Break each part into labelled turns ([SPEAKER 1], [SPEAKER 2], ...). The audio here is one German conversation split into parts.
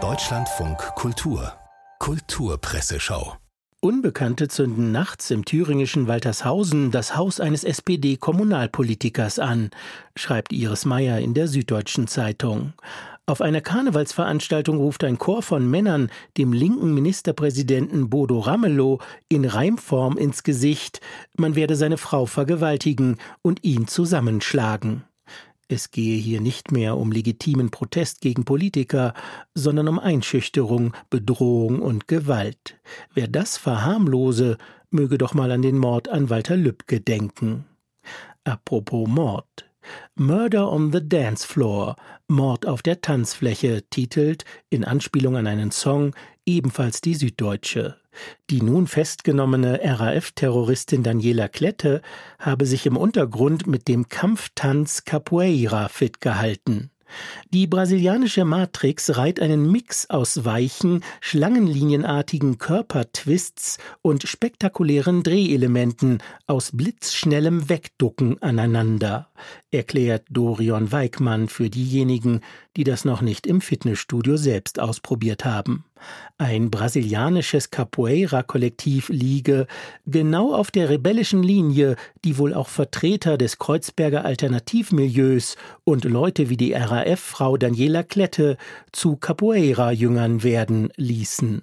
[SPEAKER 1] Deutschlandfunk Kultur Kulturpresseschau
[SPEAKER 2] Unbekannte zünden nachts im thüringischen Waltershausen das Haus eines SPD-Kommunalpolitikers an, schreibt Iris Meyer in der Süddeutschen Zeitung. Auf einer Karnevalsveranstaltung ruft ein Chor von Männern dem linken Ministerpräsidenten Bodo Ramelow in Reimform ins Gesicht, man werde seine Frau vergewaltigen und ihn zusammenschlagen. Es gehe hier nicht mehr um legitimen Protest gegen Politiker, sondern um Einschüchterung, Bedrohung und Gewalt. Wer das verharmlose, möge doch mal an den Mord an Walter Lübcke denken. Apropos Mord. Murder on the Dance Floor, Mord auf der Tanzfläche, titelt, in Anspielung an einen Song, ebenfalls die Süddeutsche. Die nun festgenommene RAF-Terroristin Daniela Klette habe sich im Untergrund mit dem Kampftanz Capoeira fit gehalten. Die brasilianische Matrix reiht einen Mix aus weichen, schlangenlinienartigen Körpertwists und spektakulären Drehelementen aus blitzschnellem Wegducken aneinander, erklärt Dorion Weigmann für diejenigen, die das noch nicht im Fitnessstudio selbst ausprobiert haben. Ein brasilianisches Capoeira-Kollektiv liege genau auf der rebellischen Linie, die wohl auch Vertreter des Kreuzberger Alternativmilieus und Leute wie die RAF-Frau Daniela Klette zu Capoeira-Jüngern werden ließen.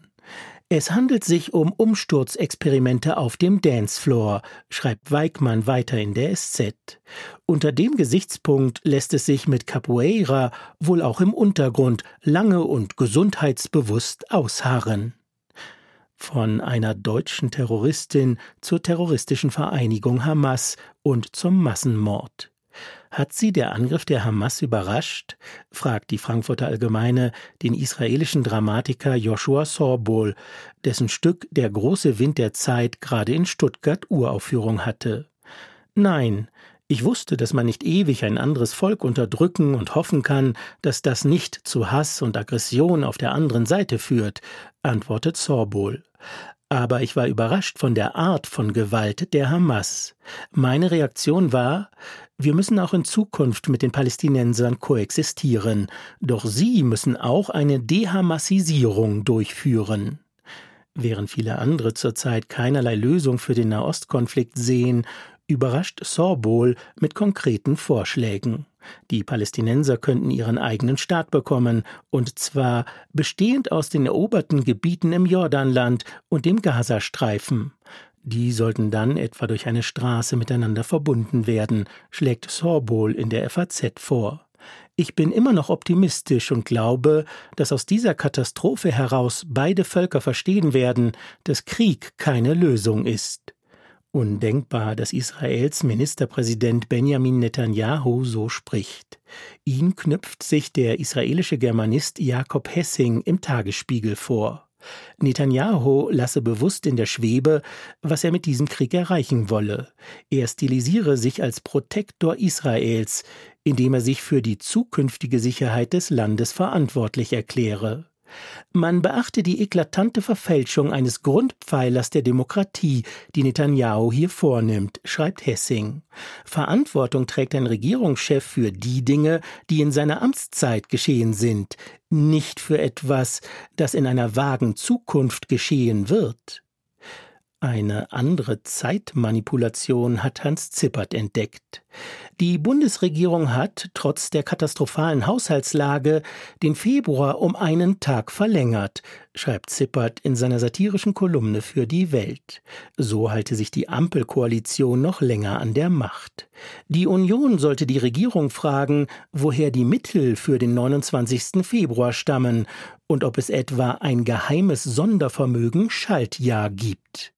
[SPEAKER 2] Es handelt sich um Umsturzexperimente auf dem Dancefloor, schreibt Weigmann weiter in der SZ. Unter dem Gesichtspunkt lässt es sich mit Capoeira wohl auch im Untergrund lange und gesundheitsbewusst ausharren. Von einer deutschen Terroristin zur terroristischen Vereinigung Hamas und zum Massenmord. Hat sie der Angriff der Hamas überrascht? fragt die Frankfurter Allgemeine den israelischen Dramatiker Joshua Sorbol, dessen Stück Der große Wind der Zeit gerade in Stuttgart Uraufführung hatte. Nein, ich wusste, dass man nicht ewig ein anderes Volk unterdrücken und hoffen kann, dass das nicht zu Hass und Aggression auf der anderen Seite führt, antwortet Sorbol. Aber ich war überrascht von der Art von Gewalt der Hamas. Meine Reaktion war, wir müssen auch in Zukunft mit den Palästinensern koexistieren, doch sie müssen auch eine Dehamassisierung durchführen. Während viele andere zurzeit keinerlei Lösung für den Nahostkonflikt sehen, überrascht Sorbol mit konkreten Vorschlägen. Die Palästinenser könnten ihren eigenen Staat bekommen, und zwar bestehend aus den eroberten Gebieten im Jordanland und dem Gazastreifen. Die sollten dann etwa durch eine Straße miteinander verbunden werden, schlägt Sorbol in der FAZ vor. Ich bin immer noch optimistisch und glaube, dass aus dieser Katastrophe heraus beide Völker verstehen werden, dass Krieg keine Lösung ist. Undenkbar, dass Israels Ministerpräsident Benjamin Netanyahu so spricht. Ihn knüpft sich der israelische Germanist Jakob Hessing im Tagesspiegel vor. Netanyahu lasse bewusst in der Schwebe, was er mit diesem Krieg erreichen wolle. Er stilisiere sich als Protektor Israels, indem er sich für die zukünftige Sicherheit des Landes verantwortlich erkläre. Man beachte die eklatante Verfälschung eines Grundpfeilers der Demokratie, die Netanyahu hier vornimmt, schreibt Hessing. Verantwortung trägt ein Regierungschef für die Dinge, die in seiner Amtszeit geschehen sind, nicht für etwas, das in einer vagen Zukunft geschehen wird. Eine andere Zeitmanipulation hat Hans Zippert entdeckt. Die Bundesregierung hat, trotz der katastrophalen Haushaltslage, den Februar um einen Tag verlängert, schreibt Zippert in seiner satirischen Kolumne für die Welt. So halte sich die Ampelkoalition noch länger an der Macht. Die Union sollte die Regierung fragen, woher die Mittel für den 29. Februar stammen und ob es etwa ein geheimes Sondervermögen Schaltjahr gibt.